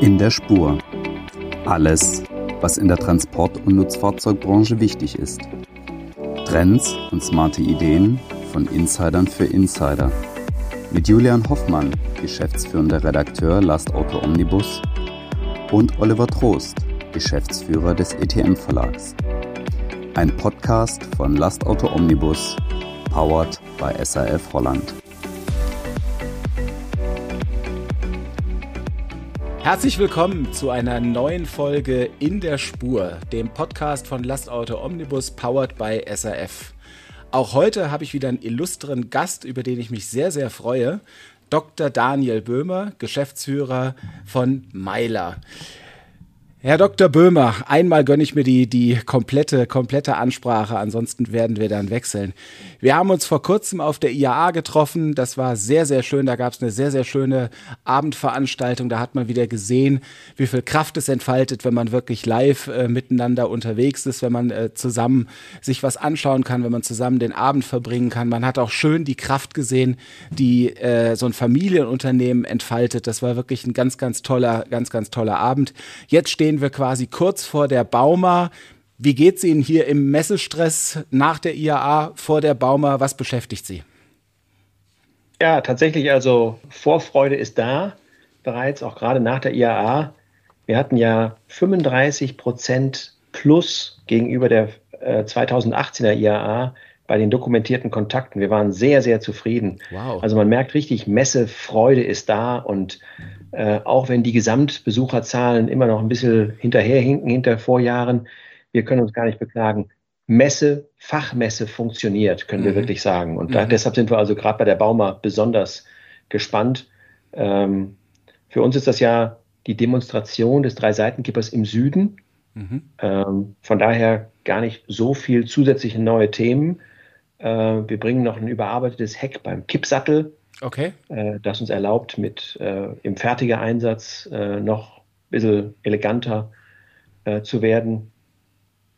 In der Spur. Alles, was in der Transport- und Nutzfahrzeugbranche wichtig ist. Trends und smarte Ideen von Insidern für Insider. Mit Julian Hoffmann, geschäftsführender Redakteur Last Auto Omnibus, und Oliver Trost, Geschäftsführer des ETM Verlags. Ein Podcast von Last Auto Omnibus, powered by SAF Holland. Herzlich willkommen zu einer neuen Folge In der Spur, dem Podcast von Lastauto Omnibus powered by SAF. Auch heute habe ich wieder einen illustren Gast, über den ich mich sehr, sehr freue. Dr. Daniel Böhmer, Geschäftsführer von Meiler. Herr Dr. Böhmer, einmal gönne ich mir die, die komplette, komplette Ansprache, ansonsten werden wir dann wechseln. Wir haben uns vor kurzem auf der IAA getroffen, das war sehr, sehr schön, da gab es eine sehr, sehr schöne Abendveranstaltung, da hat man wieder gesehen, wie viel Kraft es entfaltet, wenn man wirklich live äh, miteinander unterwegs ist, wenn man äh, zusammen sich was anschauen kann, wenn man zusammen den Abend verbringen kann. Man hat auch schön die Kraft gesehen, die äh, so ein Familienunternehmen entfaltet. Das war wirklich ein ganz, ganz toller, ganz, ganz toller Abend. Jetzt stehen stehen wir quasi kurz vor der Bauma. Wie geht es Ihnen hier im Messestress nach der IAA vor der Bauma? Was beschäftigt Sie? Ja, tatsächlich, also Vorfreude ist da, bereits auch gerade nach der IAA. Wir hatten ja 35 Prozent plus gegenüber der äh, 2018er IAA bei den dokumentierten Kontakten. Wir waren sehr, sehr zufrieden. Wow. Also man merkt richtig, Messefreude ist da und äh, auch wenn die Gesamtbesucherzahlen immer noch ein bisschen hinterherhinken hinter Vorjahren, wir können uns gar nicht beklagen. Messe, Fachmesse funktioniert, können mhm. wir wirklich sagen. Und da, mhm. deshalb sind wir also gerade bei der Bauma besonders gespannt. Ähm, für uns ist das ja die Demonstration des Drei-Seitenkippers im Süden. Mhm. Ähm, von daher gar nicht so viel zusätzliche neue Themen. Äh, wir bringen noch ein überarbeitetes Heck beim Kippsattel Okay. Äh, das uns erlaubt, mit äh, im fertigen Einsatz noch ein bisschen eleganter zu werden.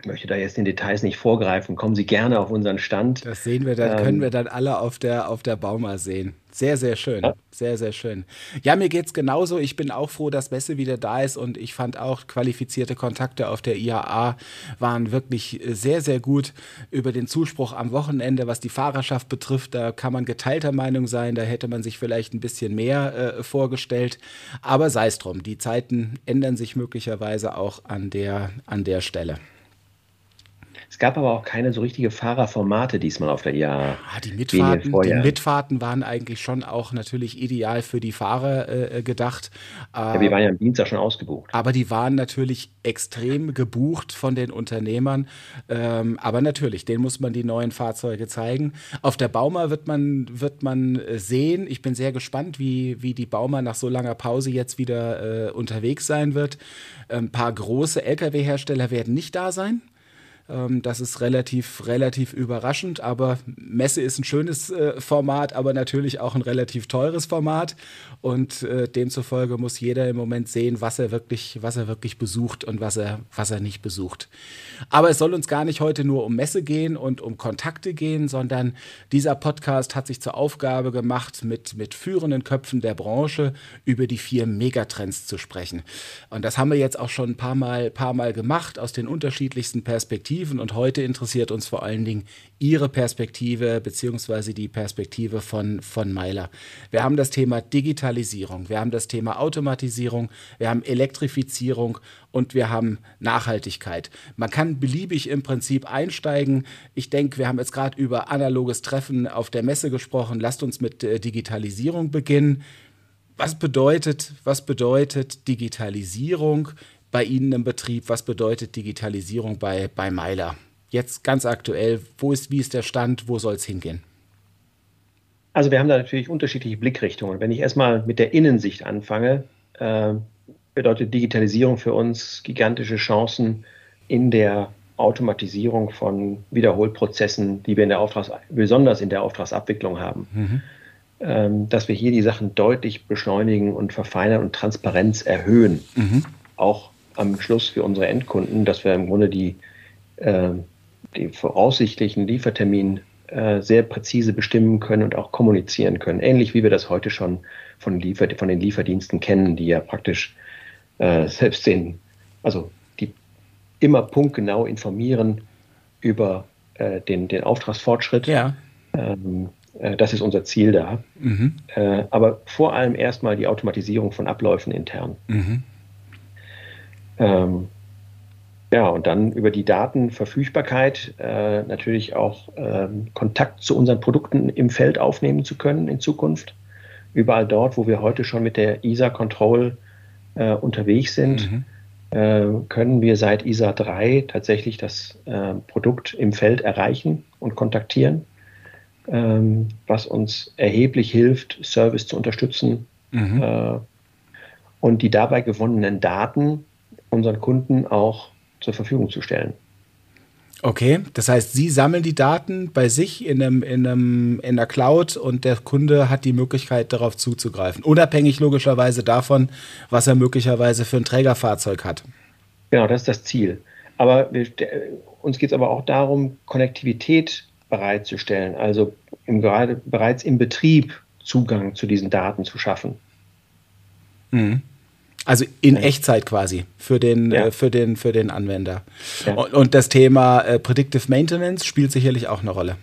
Ich möchte da jetzt in Details nicht vorgreifen. Kommen Sie gerne auf unseren Stand. Das sehen wir dann, ähm, können wir dann alle auf der, auf der Bauma sehen. Sehr, sehr schön. Ja. Sehr, sehr schön. Ja, mir geht es genauso. Ich bin auch froh, dass Messe wieder da ist und ich fand auch qualifizierte Kontakte auf der IAA waren wirklich sehr, sehr gut über den Zuspruch am Wochenende, was die Fahrerschaft betrifft. Da kann man geteilter Meinung sein. Da hätte man sich vielleicht ein bisschen mehr äh, vorgestellt. Aber sei es drum. Die Zeiten ändern sich möglicherweise auch an der, an der Stelle. Es gab aber auch keine so richtige Fahrerformate diesmal auf der IAA. Ah, die, Mitfahrten, die Mitfahrten waren eigentlich schon auch natürlich ideal für die Fahrer äh, äh gedacht. Ja, wir waren ja am Dienstag schon ausgebucht. Aber die waren natürlich extrem gebucht von den Unternehmern. Ähm, aber natürlich, denen muss man die neuen Fahrzeuge zeigen. Auf der Bauma wird man, wird man äh, sehen. Ich bin sehr gespannt, wie, wie die Bauma nach so langer Pause jetzt wieder äh, unterwegs sein wird. Ein paar große Lkw-Hersteller werden nicht da sein. Ähm, das ist relativ, relativ überraschend, aber Messe ist ein schönes äh, Format, aber natürlich auch ein relativ teures Format. Und äh, demzufolge muss jeder im Moment sehen, was er wirklich, was er wirklich besucht und was er, was er nicht besucht. Aber es soll uns gar nicht heute nur um Messe gehen und um Kontakte gehen, sondern dieser Podcast hat sich zur Aufgabe gemacht, mit, mit führenden Köpfen der Branche über die vier Megatrends zu sprechen. Und das haben wir jetzt auch schon ein paar Mal, paar Mal gemacht aus den unterschiedlichsten Perspektiven. Perspektiven und heute interessiert uns vor allen Dingen Ihre Perspektive beziehungsweise die Perspektive von, von Meiler. Wir haben das Thema Digitalisierung, wir haben das Thema Automatisierung, wir haben Elektrifizierung und wir haben Nachhaltigkeit. Man kann beliebig im Prinzip einsteigen. Ich denke, wir haben jetzt gerade über analoges Treffen auf der Messe gesprochen. Lasst uns mit äh, Digitalisierung beginnen. Was bedeutet, was bedeutet Digitalisierung bei Ihnen im Betrieb? Was bedeutet Digitalisierung bei, bei Meiler? Jetzt ganz aktuell, wo ist, wie ist der Stand, wo soll es hingehen? Also wir haben da natürlich unterschiedliche Blickrichtungen. Wenn ich erstmal mit der Innensicht anfange, äh, bedeutet Digitalisierung für uns gigantische Chancen in der Automatisierung von Wiederholprozessen, die wir in der Auftrags besonders in der Auftragsabwicklung haben. Mhm. Ähm, dass wir hier die Sachen deutlich beschleunigen und verfeinern und Transparenz erhöhen. Mhm. Auch am Schluss für unsere Endkunden, dass wir im Grunde die, äh, die voraussichtlichen Lieferterminpläne äh, sehr präzise bestimmen können und auch kommunizieren können. Ähnlich wie wir das heute schon von, Liefer von den Lieferdiensten kennen, die ja praktisch äh, selbst den, also die immer punktgenau informieren über äh, den, den Auftragsfortschritt. Ja. Ähm, äh, das ist unser Ziel da. Mhm. Äh, aber vor allem erstmal die Automatisierung von Abläufen intern. Mhm. Ähm, ja, und dann über die Datenverfügbarkeit äh, natürlich auch ähm, Kontakt zu unseren Produkten im Feld aufnehmen zu können in Zukunft. Überall dort, wo wir heute schon mit der ISA Control äh, unterwegs sind, mhm. äh, können wir seit ISA 3 tatsächlich das äh, Produkt im Feld erreichen und kontaktieren, ähm, was uns erheblich hilft, Service zu unterstützen mhm. Äh, und die dabei gewonnenen Daten unseren Kunden auch zur Verfügung zu stellen. Okay, das heißt, Sie sammeln die Daten bei sich in, einem, in, einem, in der Cloud und der Kunde hat die Möglichkeit, darauf zuzugreifen. Unabhängig logischerweise davon, was er möglicherweise für ein Trägerfahrzeug hat. Genau, das ist das Ziel. Aber wir, uns geht es aber auch darum, Konnektivität bereitzustellen, also im, gerade bereits im Betrieb Zugang zu diesen Daten zu schaffen. Mhm. Also in ja. Echtzeit quasi für den, ja. äh, für den, für den Anwender. Ja. Und, und, das Thema äh, Predictive Maintenance spielt sicherlich auch eine Rolle.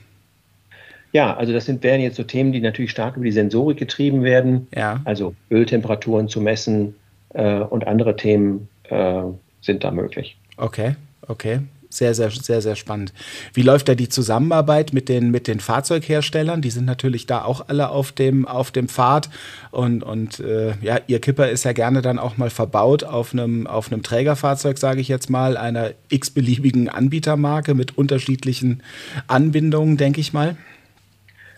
Ja, also das sind, wären jetzt so Themen, die natürlich stark über die Sensorik getrieben werden. Ja. Also Öltemperaturen zu messen äh, und andere Themen äh, sind da möglich. Okay, okay sehr, sehr, sehr, sehr spannend. Wie läuft da die Zusammenarbeit mit den, mit den Fahrzeugherstellern? Die sind natürlich da auch alle auf dem, auf dem Pfad. Und, und äh, ja, ihr Kipper ist ja gerne dann auch mal verbaut auf einem, auf einem Trägerfahrzeug, sage ich jetzt mal, einer x-beliebigen Anbietermarke mit unterschiedlichen Anbindungen, denke ich mal.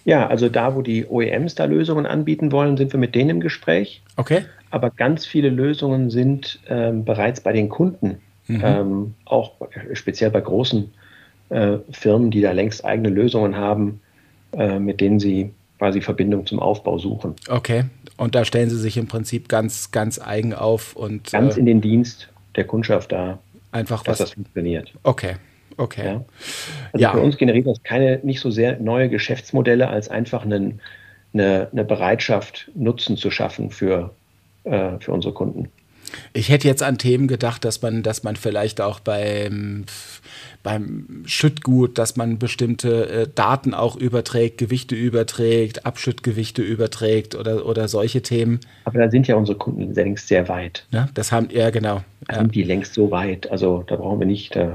Ja, also da, wo die OEMs da Lösungen anbieten wollen, sind wir mit denen im Gespräch. Okay. Aber ganz viele Lösungen sind ähm, bereits bei den Kunden Mhm. Ähm, auch speziell bei großen äh, Firmen, die da längst eigene Lösungen haben, äh, mit denen sie quasi Verbindung zum Aufbau suchen. Okay, und da stellen Sie sich im Prinzip ganz, ganz eigen auf und ganz äh, in den Dienst der Kundschaft da, einfach dass was, das funktioniert. Okay, okay. Ja. Also ja. für uns generiert das keine nicht so sehr neue Geschäftsmodelle als einfach einen, eine, eine Bereitschaft, Nutzen zu schaffen für, äh, für unsere Kunden. Ich hätte jetzt an Themen gedacht, dass man, dass man vielleicht auch beim, beim Schüttgut, dass man bestimmte äh, Daten auch überträgt, Gewichte überträgt, Abschüttgewichte überträgt oder, oder solche Themen. Aber da sind ja unsere Kunden längst sehr weit. Ja, das haben, ja genau. Da ja. sind die längst so weit. Also da brauchen wir nicht. Äh,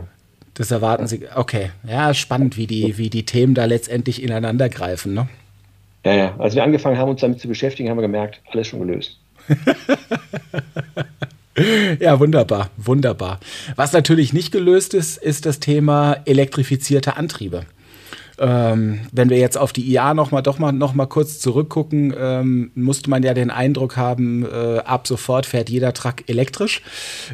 das erwarten Sie. Okay, ja, spannend, wie die, wie die Themen da letztendlich ineinander greifen. Ne? Ja, ja. Als wir angefangen haben, uns damit zu beschäftigen, haben wir gemerkt, alles schon gelöst. ja, wunderbar, wunderbar. Was natürlich nicht gelöst ist, ist das Thema elektrifizierte Antriebe. Ähm, wenn wir jetzt auf die IA noch mal, doch mal, noch mal kurz zurückgucken, ähm, musste man ja den Eindruck haben, äh, ab sofort fährt jeder Truck elektrisch.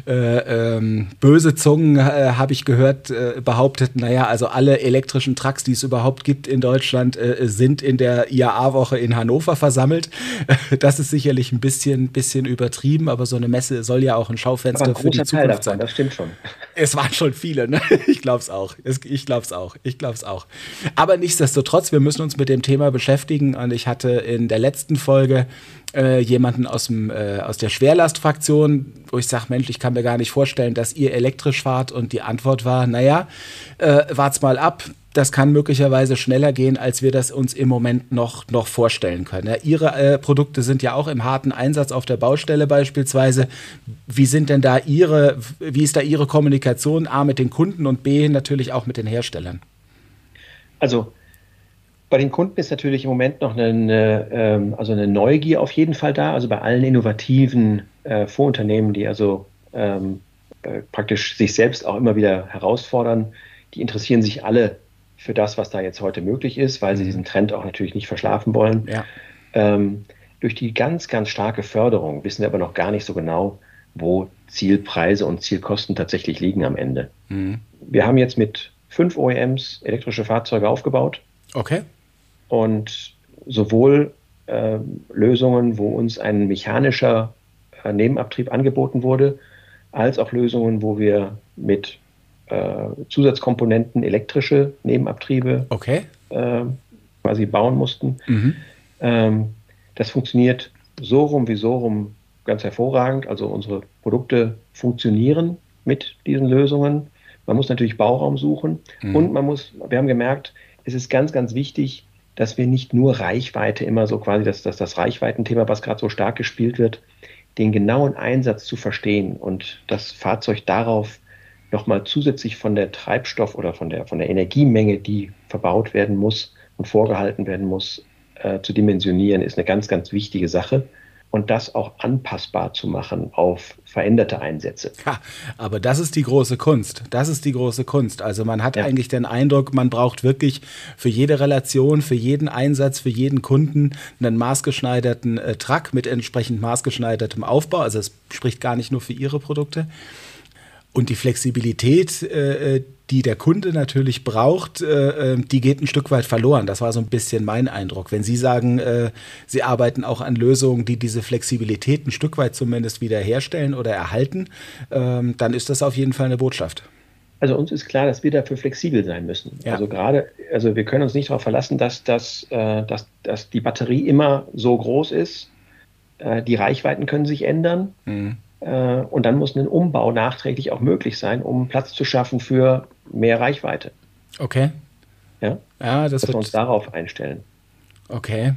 Äh, ähm, böse Zungen äh, habe ich gehört, äh, behauptet, naja, also alle elektrischen Trucks, die es überhaupt gibt in Deutschland, äh, sind in der IAA-Woche in Hannover versammelt. das ist sicherlich ein bisschen, bisschen übertrieben, aber so eine Messe soll ja auch ein Schaufenster ein für die Zukunft sein. Das stimmt schon. Es waren schon viele, ne? Ich glaube es auch. Ich glaube es auch. Ich glaube es auch. Aber nichtsdestotrotz, wir müssen uns mit dem Thema beschäftigen. Und ich hatte in der letzten Folge äh, jemanden aus, dem, äh, aus der Schwerlastfraktion, wo ich sage, Mensch, ich kann mir gar nicht vorstellen, dass ihr elektrisch fahrt. Und die Antwort war, naja, äh, wart's mal ab. Das kann möglicherweise schneller gehen, als wir das uns im Moment noch, noch vorstellen können. Ja, ihre äh, Produkte sind ja auch im harten Einsatz auf der Baustelle beispielsweise. Wie sind denn da Ihre, wie ist da Ihre Kommunikation A mit den Kunden und B natürlich auch mit den Herstellern? Also bei den Kunden ist natürlich im Moment noch eine, ähm, also eine Neugier auf jeden Fall da. Also bei allen innovativen äh, Vorunternehmen, die also ähm, äh, praktisch sich selbst auch immer wieder herausfordern, die interessieren sich alle für das, was da jetzt heute möglich ist, weil sie mhm. diesen Trend auch natürlich nicht verschlafen wollen. Ja. Ähm, durch die ganz, ganz starke Förderung wissen wir aber noch gar nicht so genau, wo Zielpreise und Zielkosten tatsächlich liegen am Ende. Mhm. Wir haben jetzt mit fünf OEMs elektrische Fahrzeuge aufgebaut. Okay. Und sowohl äh, Lösungen, wo uns ein mechanischer äh, Nebenabtrieb angeboten wurde, als auch Lösungen, wo wir mit äh, Zusatzkomponenten, elektrische Nebenabtriebe okay. äh, quasi bauen mussten. Mhm. Ähm, das funktioniert so rum wie so rum ganz hervorragend. Also unsere Produkte funktionieren mit diesen Lösungen. Man muss natürlich Bauraum suchen mhm. und man muss, wir haben gemerkt, es ist ganz, ganz wichtig, dass wir nicht nur Reichweite immer so quasi, dass, dass das Reichweitenthema, was gerade so stark gespielt wird, den genauen Einsatz zu verstehen und das Fahrzeug darauf nochmal zusätzlich von der Treibstoff oder von der, von der Energiemenge, die verbaut werden muss und vorgehalten werden muss, äh, zu dimensionieren, ist eine ganz, ganz wichtige Sache und das auch anpassbar zu machen auf veränderte Einsätze. Ja, aber das ist die große Kunst. Das ist die große Kunst. Also man hat ja. eigentlich den Eindruck, man braucht wirklich für jede Relation, für jeden Einsatz, für jeden Kunden einen maßgeschneiderten äh, Truck mit entsprechend maßgeschneidertem Aufbau. Also es spricht gar nicht nur für Ihre Produkte. Und die Flexibilität, äh, äh, die der Kunde natürlich braucht, äh, die geht ein Stück weit verloren. Das war so ein bisschen mein Eindruck. Wenn Sie sagen, äh, Sie arbeiten auch an Lösungen, die diese Flexibilität ein Stück weit zumindest wiederherstellen oder erhalten, ähm, dann ist das auf jeden Fall eine Botschaft. Also uns ist klar, dass wir dafür flexibel sein müssen. Ja. Also gerade, also wir können uns nicht darauf verlassen, dass, dass, dass, dass die Batterie immer so groß ist. die Reichweiten können sich ändern. Mhm. Äh, und dann muss ein Umbau nachträglich auch möglich sein, um Platz zu schaffen für mehr Reichweite. Okay. Ja, ja das Dass wird... wir uns darauf einstellen. Okay.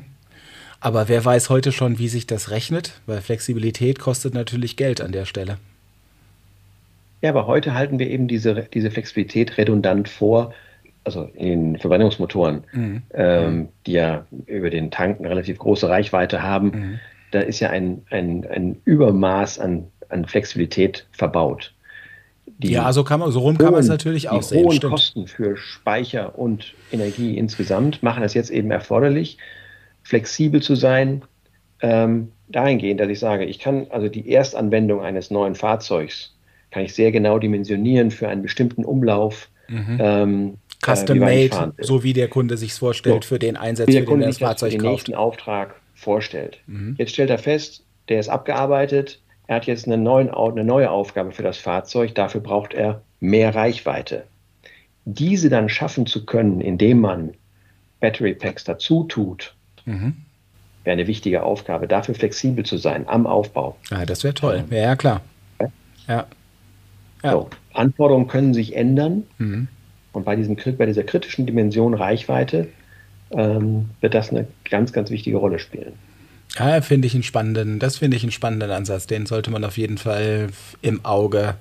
Aber wer weiß heute schon, wie sich das rechnet? Weil Flexibilität kostet natürlich Geld an der Stelle. Ja, aber heute halten wir eben diese, diese Flexibilität redundant vor, also in Verbrennungsmotoren, mhm. ähm, die ja über den Tank eine relativ große Reichweite haben. Mhm. Da ist ja ein, ein, ein Übermaß an an Flexibilität verbaut. Die ja, so, kann man, so rum kann man es natürlich auch die sehen. Die hohen stimmt. Kosten für Speicher und Energie insgesamt machen es jetzt eben erforderlich, flexibel zu sein, ähm, dahingehend, dass ich sage, ich kann also die Erstanwendung eines neuen Fahrzeugs kann ich sehr genau dimensionieren für einen bestimmten Umlauf. Mhm. Ähm, äh, Custom äh, made, so wie der Kunde sich vorstellt so, für den Einsatz, wie der Kunde sich das Fahrzeug für den kauft. nächsten Auftrag vorstellt. Mhm. Jetzt stellt er fest, der ist abgearbeitet, er hat jetzt eine, neuen, eine neue Aufgabe für das Fahrzeug, dafür braucht er mehr Reichweite. Diese dann schaffen zu können, indem man Battery Packs dazu tut, mhm. wäre eine wichtige Aufgabe, dafür flexibel zu sein am Aufbau. Ah, das wäre toll. Ja, ja, klar. Ja. ja. So, Anforderungen können sich ändern. Mhm. Und bei, diesem, bei dieser kritischen Dimension Reichweite ähm, wird das eine ganz, ganz wichtige Rolle spielen. Ja, finde ich einen spannenden, das finde ich einen spannenden Ansatz. Den sollte man auf jeden Fall im Auge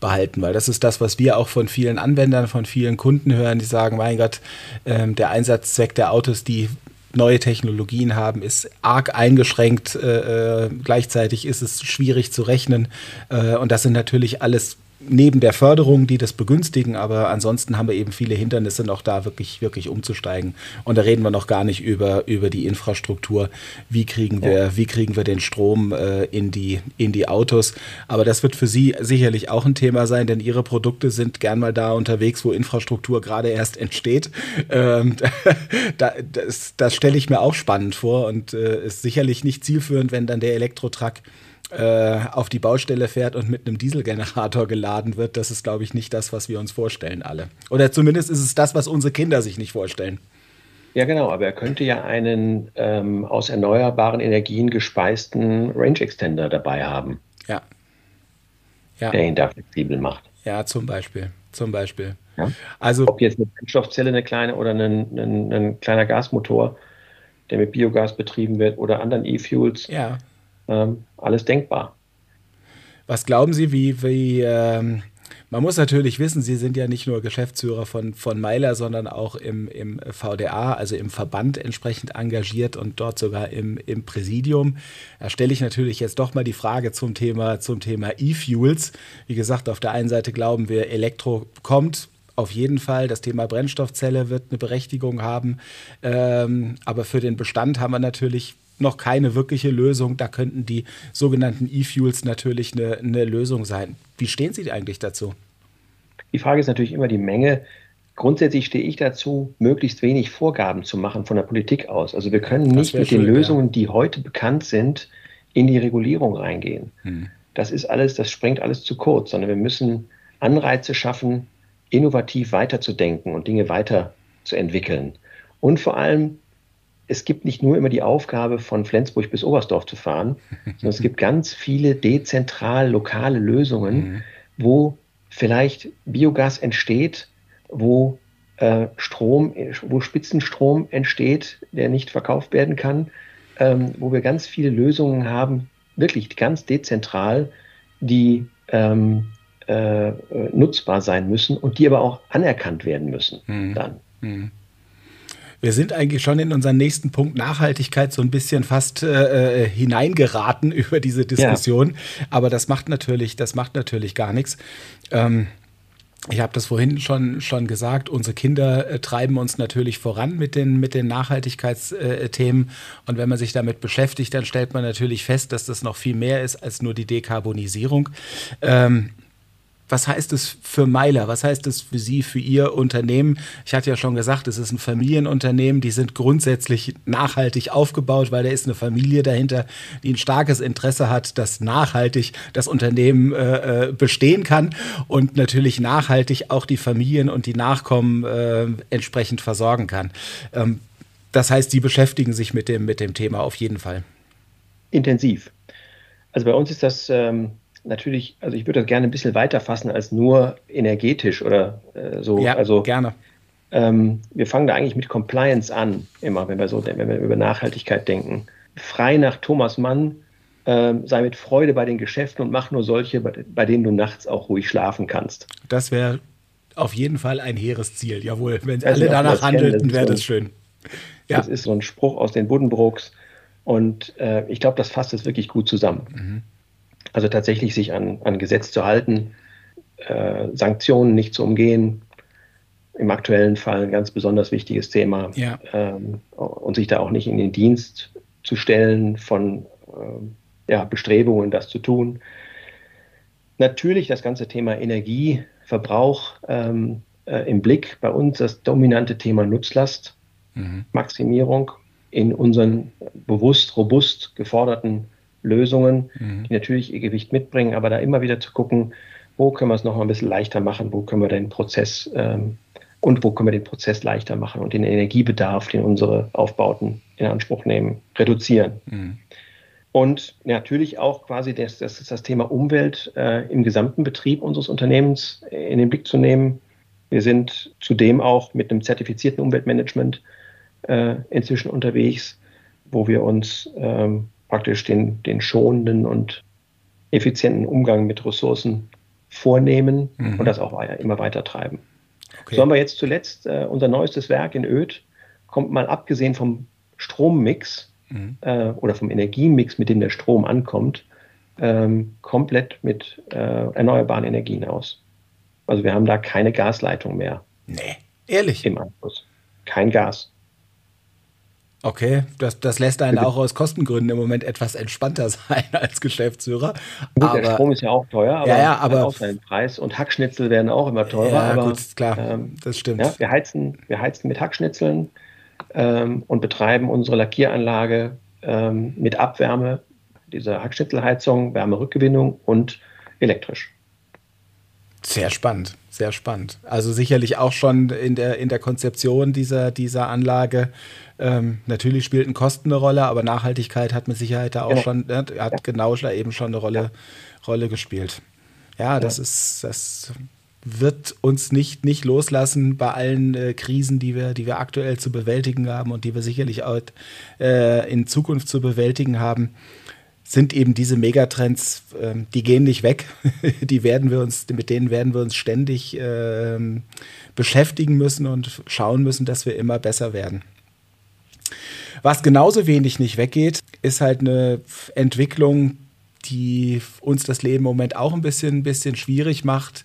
behalten, weil das ist das, was wir auch von vielen Anwendern, von vielen Kunden hören, die sagen, mein Gott, ähm, der Einsatzzweck der Autos, die neue Technologien haben, ist arg eingeschränkt. Äh, äh gleichzeitig ist es schwierig zu rechnen. Äh, und das sind natürlich alles neben der Förderung, die das begünstigen, aber ansonsten haben wir eben viele Hindernisse noch da wirklich, wirklich umzusteigen. Und da reden wir noch gar nicht über, über die Infrastruktur. Wie kriegen wir, ja. wie kriegen wir den Strom äh, in, die, in die Autos? Aber das wird für Sie sicherlich auch ein Thema sein, denn Ihre Produkte sind gern mal da unterwegs, wo Infrastruktur gerade erst entsteht. Ähm, da, das, das stelle ich mir auch spannend vor und äh, ist sicherlich nicht zielführend, wenn dann der Elektrotruck auf die Baustelle fährt und mit einem Dieselgenerator geladen wird, das ist, glaube ich, nicht das, was wir uns vorstellen alle. Oder zumindest ist es das, was unsere Kinder sich nicht vorstellen. Ja, genau, aber er könnte ja einen ähm, aus erneuerbaren Energien gespeisten Range Extender dabei haben. Ja. ja. Der ihn da flexibel macht. Ja, zum Beispiel. Zum Beispiel. Ja? Also, Ob jetzt eine Brennstoffzelle eine kleine oder ein, ein, ein kleiner Gasmotor, der mit Biogas betrieben wird oder anderen E-Fuels. Ja ähm, alles denkbar. Was glauben Sie, wie, wie ähm, man muss natürlich wissen, Sie sind ja nicht nur Geschäftsführer von, von Meiler, sondern auch im, im VDA, also im Verband entsprechend engagiert und dort sogar im, im Präsidium. Da stelle ich natürlich jetzt doch mal die Frage zum Thema, zum Thema E-Fuels. Wie gesagt, auf der einen Seite glauben wir, Elektro kommt, auf jeden Fall. Das Thema Brennstoffzelle wird eine Berechtigung haben. Ähm, aber für den Bestand haben wir natürlich noch keine wirkliche Lösung. Da könnten die sogenannten E-Fuels natürlich eine, eine Lösung sein. Wie stehen Sie eigentlich dazu? Die Frage ist natürlich immer die Menge. Grundsätzlich stehe ich dazu, möglichst wenig Vorgaben zu machen von der Politik aus. Also wir können nicht mit schön, den Lösungen, ja. die heute bekannt sind, in die Regulierung reingehen. Hm. Das ist alles, das sprengt alles zu kurz, sondern wir müssen Anreize schaffen, innovativ weiterzudenken und Dinge weiterzuentwickeln. Und vor allem, es gibt nicht nur immer die Aufgabe, von Flensburg bis Oberstdorf zu fahren, sondern es gibt ganz viele dezentral lokale Lösungen, mhm. wo vielleicht Biogas entsteht, wo äh, Strom, wo Spitzenstrom entsteht, der nicht verkauft werden kann, ähm, wo wir ganz viele Lösungen haben, wirklich ganz dezentral, die ähm, äh, nutzbar sein müssen und die aber auch anerkannt werden müssen mhm. dann. Mhm. Wir sind eigentlich schon in unseren nächsten Punkt Nachhaltigkeit so ein bisschen fast äh, äh hineingeraten über diese Diskussion. Ja. Aber das macht natürlich, das macht natürlich gar nichts. Ähm, ich habe das vorhin schon, schon gesagt, unsere Kinder äh, treiben uns natürlich voran mit den, mit den Nachhaltigkeitsthemen. Und wenn man sich damit beschäftigt, dann stellt man natürlich fest, dass das noch viel mehr ist als nur die Dekarbonisierung. Ähm, was heißt es für Meiler? Was heißt es für Sie, für Ihr Unternehmen? Ich hatte ja schon gesagt, es ist ein Familienunternehmen. Die sind grundsätzlich nachhaltig aufgebaut, weil da ist eine Familie dahinter, die ein starkes Interesse hat, dass nachhaltig das Unternehmen äh, äh bestehen kann und natürlich nachhaltig auch die Familien und die Nachkommen äh, entsprechend versorgen kann. Ähm, das heißt, Sie beschäftigen sich mit dem, mit dem Thema auf jeden Fall. Intensiv. Also bei uns ist das ähm, natürlich, also ich würde das gerne ein bisschen weiter fassen als nur energetisch oder äh, so. Ja, also, gerne. Ähm, wir fangen da eigentlich mit Compliance an, immer, wenn wir so, wenn wir über Nachhaltigkeit denken. Frei nach Thomas Mann, äh, sei mit Freude bei den Geschäften und mach nur solche, bei, bei denen du nachts auch ruhig schlafen kannst. Das wäre auf jeden Fall ein hehres Ziel. Jawohl, wenn alle danach handelten, wäre das schön. Ja. Das ist so ein Spruch aus den Buddenbrooks. Und äh, ich glaube, das fasst es wirklich gut zusammen. Mhm. Also tatsächlich sich an, an Gesetz zu halten, äh, Sanktionen nicht zu umgehen, im aktuellen Fall ein ganz besonders wichtiges Thema. Ja. Ähm, und sich da auch nicht in den Dienst zu stellen von ähm, ja, Bestrebungen, das zu tun. Natürlich das ganze Thema Energieverbrauch ähm, äh, im Blick. Bei uns das dominante Thema Nutzlastmaximierung mhm. in unseren bewusst, robust geforderten Lösungen, mhm. die natürlich ihr Gewicht mitbringen, aber da immer wieder zu gucken, wo können wir es noch mal ein bisschen leichter machen, wo können wir den Prozess ähm, und wo können wir den Prozess leichter machen und den Energiebedarf, den unsere Aufbauten in Anspruch nehmen, reduzieren. Mhm. Und natürlich auch quasi das, das, das Thema Umwelt äh, im gesamten Betrieb unseres Unternehmens in den Blick zu nehmen. Wir sind zudem auch mit einem zertifizierten Umweltmanagement äh, inzwischen unterwegs, wo wir uns ähm, praktisch den, den schonenden und effizienten Umgang mit Ressourcen vornehmen mhm. und das auch immer weiter treiben. Okay. So haben wir jetzt zuletzt äh, unser neuestes Werk in Öd, kommt mal abgesehen vom Strommix mhm. äh, oder vom Energiemix, mit dem der Strom ankommt, ähm, komplett mit äh, erneuerbaren Energien aus. Also wir haben da keine Gasleitung mehr. Nee, ehrlich? Im Anschluss. Kein Gas. Okay, das, das lässt einen auch aus Kostengründen im Moment etwas entspannter sein als Geschäftsführer. Gut, aber, der Strom ist ja auch teuer, aber, ja, ja, aber auch seinen Preis und Hackschnitzel werden auch immer teurer. Ja, aber, gut, klar, ähm, das stimmt. Ja, wir, heizen, wir heizen mit Hackschnitzeln ähm, und betreiben unsere Lackieranlage ähm, mit Abwärme, dieser Hackschnitzelheizung, Wärmerückgewinnung und elektrisch. Sehr spannend, sehr spannend. Also sicherlich auch schon in der, in der Konzeption dieser, dieser Anlage ähm, natürlich spielten Kosten eine Rolle, aber Nachhaltigkeit hat mit Sicherheit da auch genau. schon, ne, hat ja. genau da eben schon eine Rolle, ja. Rolle gespielt. Ja, ja, das ist, das wird uns nicht, nicht loslassen bei allen äh, Krisen, die wir, die wir aktuell zu bewältigen haben und die wir sicherlich auch äh, in Zukunft zu bewältigen haben sind eben diese Megatrends, äh, die gehen nicht weg. die werden wir uns, mit denen werden wir uns ständig äh, beschäftigen müssen und schauen müssen, dass wir immer besser werden. Was genauso wenig nicht weggeht, ist halt eine Entwicklung, die uns das Leben im Moment auch ein bisschen, ein bisschen schwierig macht.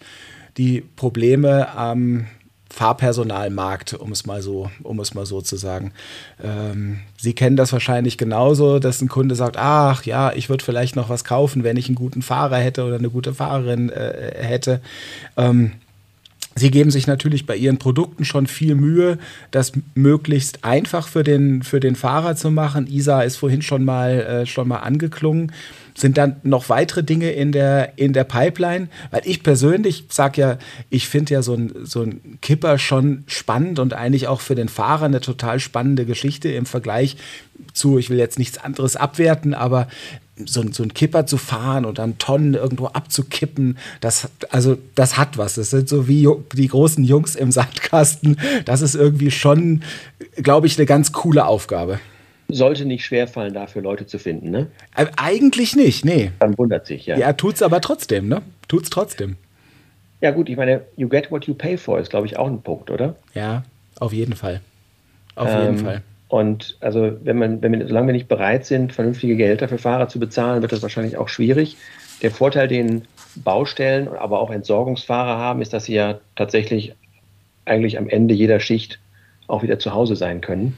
Die Probleme am Fahrpersonalmarkt, um es mal so, um es mal so zu sagen. Ähm, Sie kennen das wahrscheinlich genauso, dass ein Kunde sagt, ach ja, ich würde vielleicht noch was kaufen, wenn ich einen guten Fahrer hätte oder eine gute Fahrerin äh, hätte. Ähm, Sie geben sich natürlich bei Ihren Produkten schon viel Mühe, das möglichst einfach für den, für den Fahrer zu machen. ISA ist vorhin schon mal, äh, schon mal angeklungen. Sind dann noch weitere Dinge in der, in der Pipeline? Weil ich persönlich sage ja, ich finde ja so ein, so ein Kipper schon spannend und eigentlich auch für den Fahrer eine total spannende Geschichte im Vergleich zu, ich will jetzt nichts anderes abwerten, aber so, so ein Kipper zu fahren und dann Tonnen irgendwo abzukippen, das, also, das hat was. Das sind so wie die großen Jungs im Sandkasten. Das ist irgendwie schon, glaube ich, eine ganz coole Aufgabe. Sollte nicht schwerfallen, dafür Leute zu finden, ne? Äh, eigentlich nicht, nee. Dann wundert sich, ja. Ja, tut's aber trotzdem, ne? Tut's trotzdem. Ja, gut, ich meine, you get what you pay for ist, glaube ich, auch ein Punkt, oder? Ja, auf jeden Fall. Auf ähm, jeden Fall. Und also wenn man, wenn wir, solange wir nicht bereit sind, vernünftige Gehälter für Fahrer zu bezahlen, wird das wahrscheinlich auch schwierig. Der Vorteil, den Baustellen, aber auch Entsorgungsfahrer haben, ist, dass sie ja tatsächlich eigentlich am Ende jeder Schicht auch wieder zu Hause sein können.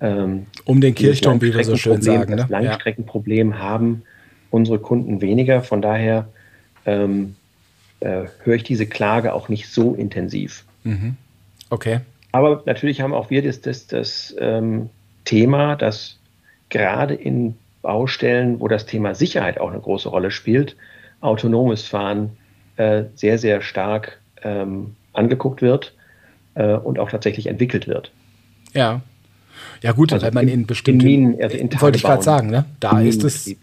Ähm, um den Kirchturm, wie wir so schön sagen. Ne? Das Langstreckenproblem ja. haben unsere Kunden weniger. Von daher ähm, äh, höre ich diese Klage auch nicht so intensiv. Mhm. Okay. Aber natürlich haben auch wir das, das, das ähm, Thema, dass gerade in Baustellen, wo das Thema Sicherheit auch eine große Rolle spielt, autonomes Fahren äh, sehr, sehr stark ähm, angeguckt wird äh, und auch tatsächlich entwickelt wird. Ja. Ja, gut, also weil man in, in bestimmten. In Minen, also in wollte ich gerade sagen, ne? Da ist es.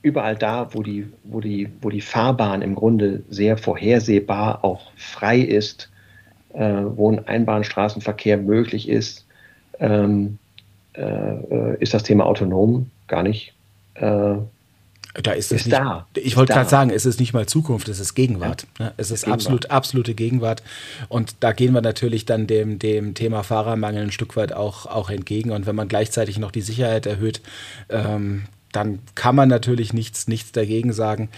Überall da, wo die, wo, die, wo die Fahrbahn im Grunde sehr vorhersehbar auch frei ist, äh, wo ein Einbahnstraßenverkehr möglich ist, ähm, äh, ist das Thema autonom gar nicht. Äh, da ist es nicht, da. Ich wollte gerade sagen, es ist nicht mal Zukunft, es ist Gegenwart. Ja. Ne? Es ist Gegenwart. absolut absolute Gegenwart. Und da gehen wir natürlich dann dem, dem Thema Fahrermangel ein Stück weit auch, auch entgegen. Und wenn man gleichzeitig noch die Sicherheit erhöht, ähm, dann kann man natürlich nichts, nichts dagegen sagen.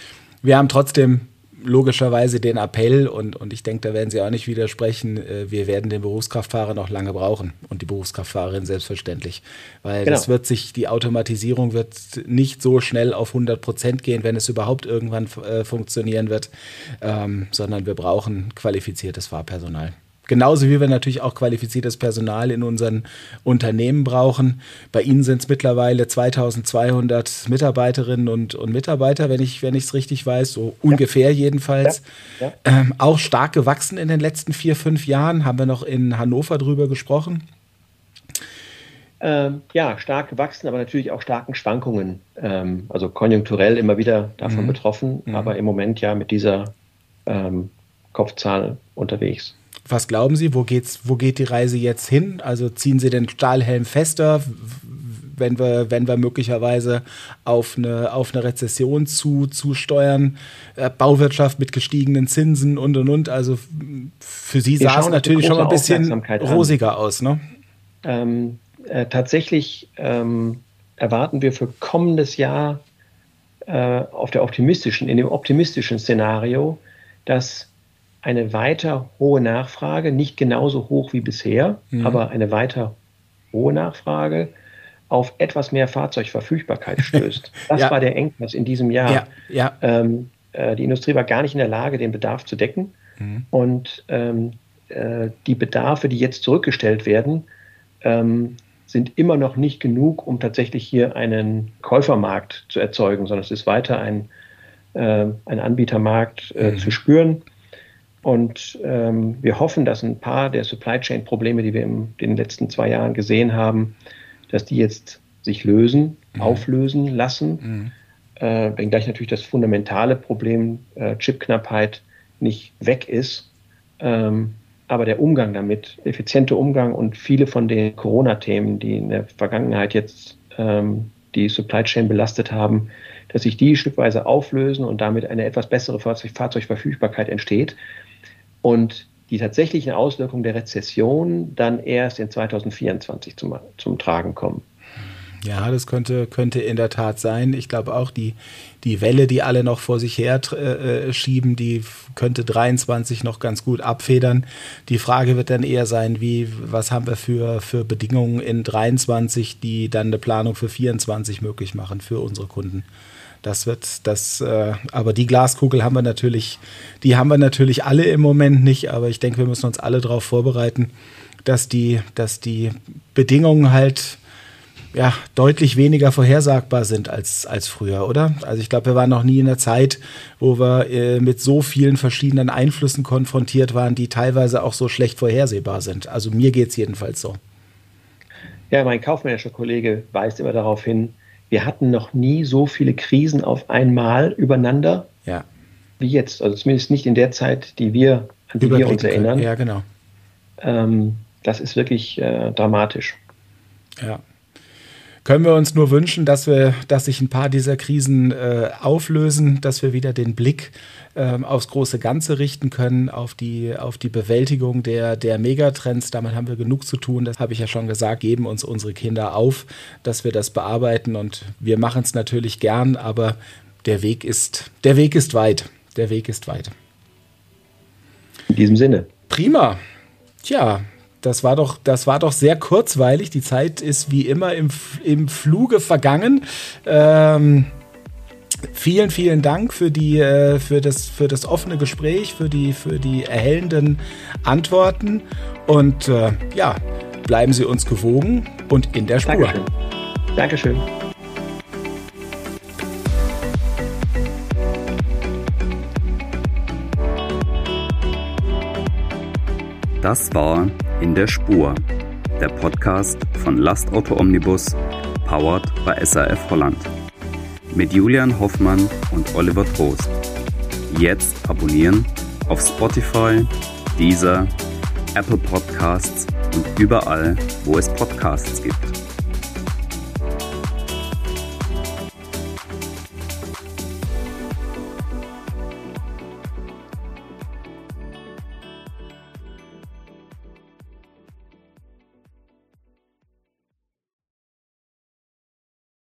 Wir haben trotzdem logischerweise den Appell und, und ich denke, da werden Sie auch nicht widersprechen, äh, wir werden den Berufskraftfahrer noch lange brauchen und die Berufskraftfahrerin selbstverständlich, weil genau. das wird sich, die Automatisierung wird nicht so schnell auf 100 Prozent gehen, wenn es überhaupt irgendwann äh, funktionieren wird, ähm, sondern wir brauchen qualifiziertes Fahrpersonal. Genauso wie wir natürlich auch qualifiziertes Personal in unseren Unternehmen brauchen. Bei Ihnen sind es mittlerweile 2200 Mitarbeiterinnen und, und Mitarbeiter, wenn ich es richtig weiß, so ja. ungefähr jedenfalls. Ja. Ja. Ähm, auch stark gewachsen in den letzten vier, fünf Jahren, haben wir noch in Hannover drüber gesprochen. Ähm, ja, stark gewachsen, aber natürlich auch starken Schwankungen. Ähm, also konjunkturell immer wieder davon mhm. betroffen, mhm. aber im Moment ja mit dieser ähm, Kopfzahl unterwegs. Was glauben Sie, wo, geht's, wo geht die Reise jetzt hin? Also ziehen Sie den Stahlhelm fester, wenn wir, wenn wir möglicherweise auf eine, auf eine Rezession zu, zusteuern? Äh, Bauwirtschaft mit gestiegenen Zinsen und und und. Also für Sie sah es natürlich schon mal ein bisschen rosiger aus. Ne? Ähm, äh, tatsächlich ähm, erwarten wir für kommendes Jahr äh, auf der optimistischen, in dem optimistischen Szenario, dass eine weiter hohe Nachfrage, nicht genauso hoch wie bisher, mhm. aber eine weiter hohe Nachfrage auf etwas mehr Fahrzeugverfügbarkeit stößt. Das ja. war der Engpass in diesem Jahr. Ja. Ja. Ähm, äh, die Industrie war gar nicht in der Lage, den Bedarf zu decken. Mhm. Und ähm, äh, die Bedarfe, die jetzt zurückgestellt werden, ähm, sind immer noch nicht genug, um tatsächlich hier einen Käufermarkt zu erzeugen, sondern es ist weiter ein, äh, ein Anbietermarkt äh, mhm. zu spüren. Und ähm, wir hoffen, dass ein paar der Supply Chain Probleme, die wir in den letzten zwei Jahren gesehen haben, dass die jetzt sich lösen, mhm. auflösen lassen. Mhm. Äh, wenngleich natürlich das fundamentale Problem äh, Chipknappheit nicht weg ist. Ähm, aber der Umgang damit, effiziente Umgang und viele von den Corona-Themen, die in der Vergangenheit jetzt ähm, die Supply Chain belastet haben, dass sich die stückweise auflösen und damit eine etwas bessere Fahrzeug Fahrzeugverfügbarkeit entsteht und die tatsächlichen Auswirkungen der Rezession dann erst in 2024 zum, zum Tragen kommen. Ja, das könnte, könnte in der Tat sein. Ich glaube auch, die, die Welle, die alle noch vor sich her äh, schieben, die könnte 23 noch ganz gut abfedern. Die Frage wird dann eher sein, wie, was haben wir für, für Bedingungen in 23, die dann eine Planung für 24 möglich machen für unsere Kunden. Das wird das, äh, aber die Glaskugel haben wir natürlich, die haben wir natürlich alle im Moment nicht, aber ich denke, wir müssen uns alle darauf vorbereiten, dass die, dass die Bedingungen halt ja, deutlich weniger vorhersagbar sind als, als früher, oder? Also ich glaube, wir waren noch nie in einer Zeit, wo wir äh, mit so vielen verschiedenen Einflüssen konfrontiert waren, die teilweise auch so schlecht vorhersehbar sind. Also mir geht es jedenfalls so. Ja, mein kaufmännischer Kollege weist immer darauf hin, wir hatten noch nie so viele Krisen auf einmal übereinander ja. wie jetzt. Also zumindest nicht in der Zeit, die wir, an die wir uns erinnern. Ja, genau. Ähm, das ist wirklich äh, dramatisch. Ja können wir uns nur wünschen, dass wir, dass sich ein paar dieser Krisen äh, auflösen, dass wir wieder den Blick äh, aufs große Ganze richten können, auf die, auf die Bewältigung der, der Megatrends. Damit haben wir genug zu tun. Das habe ich ja schon gesagt. Geben uns unsere Kinder auf, dass wir das bearbeiten und wir machen es natürlich gern, aber der Weg ist, der Weg ist weit. Der Weg ist weit. In diesem Sinne. Prima. Tja, das war doch, das war doch sehr kurzweilig. Die Zeit ist wie immer im, im Fluge vergangen. Ähm, vielen, vielen Dank für, die, äh, für, das, für das offene Gespräch, für die, für die erhellenden Antworten. Und äh, ja, bleiben Sie uns gewogen und in der Spur. Dankeschön. Dankeschön. Das war In der Spur, der Podcast von Lastauto Omnibus, powered by SAF Holland. Mit Julian Hoffmann und Oliver Trost. Jetzt abonnieren auf Spotify, Deezer, Apple Podcasts und überall, wo es Podcasts gibt.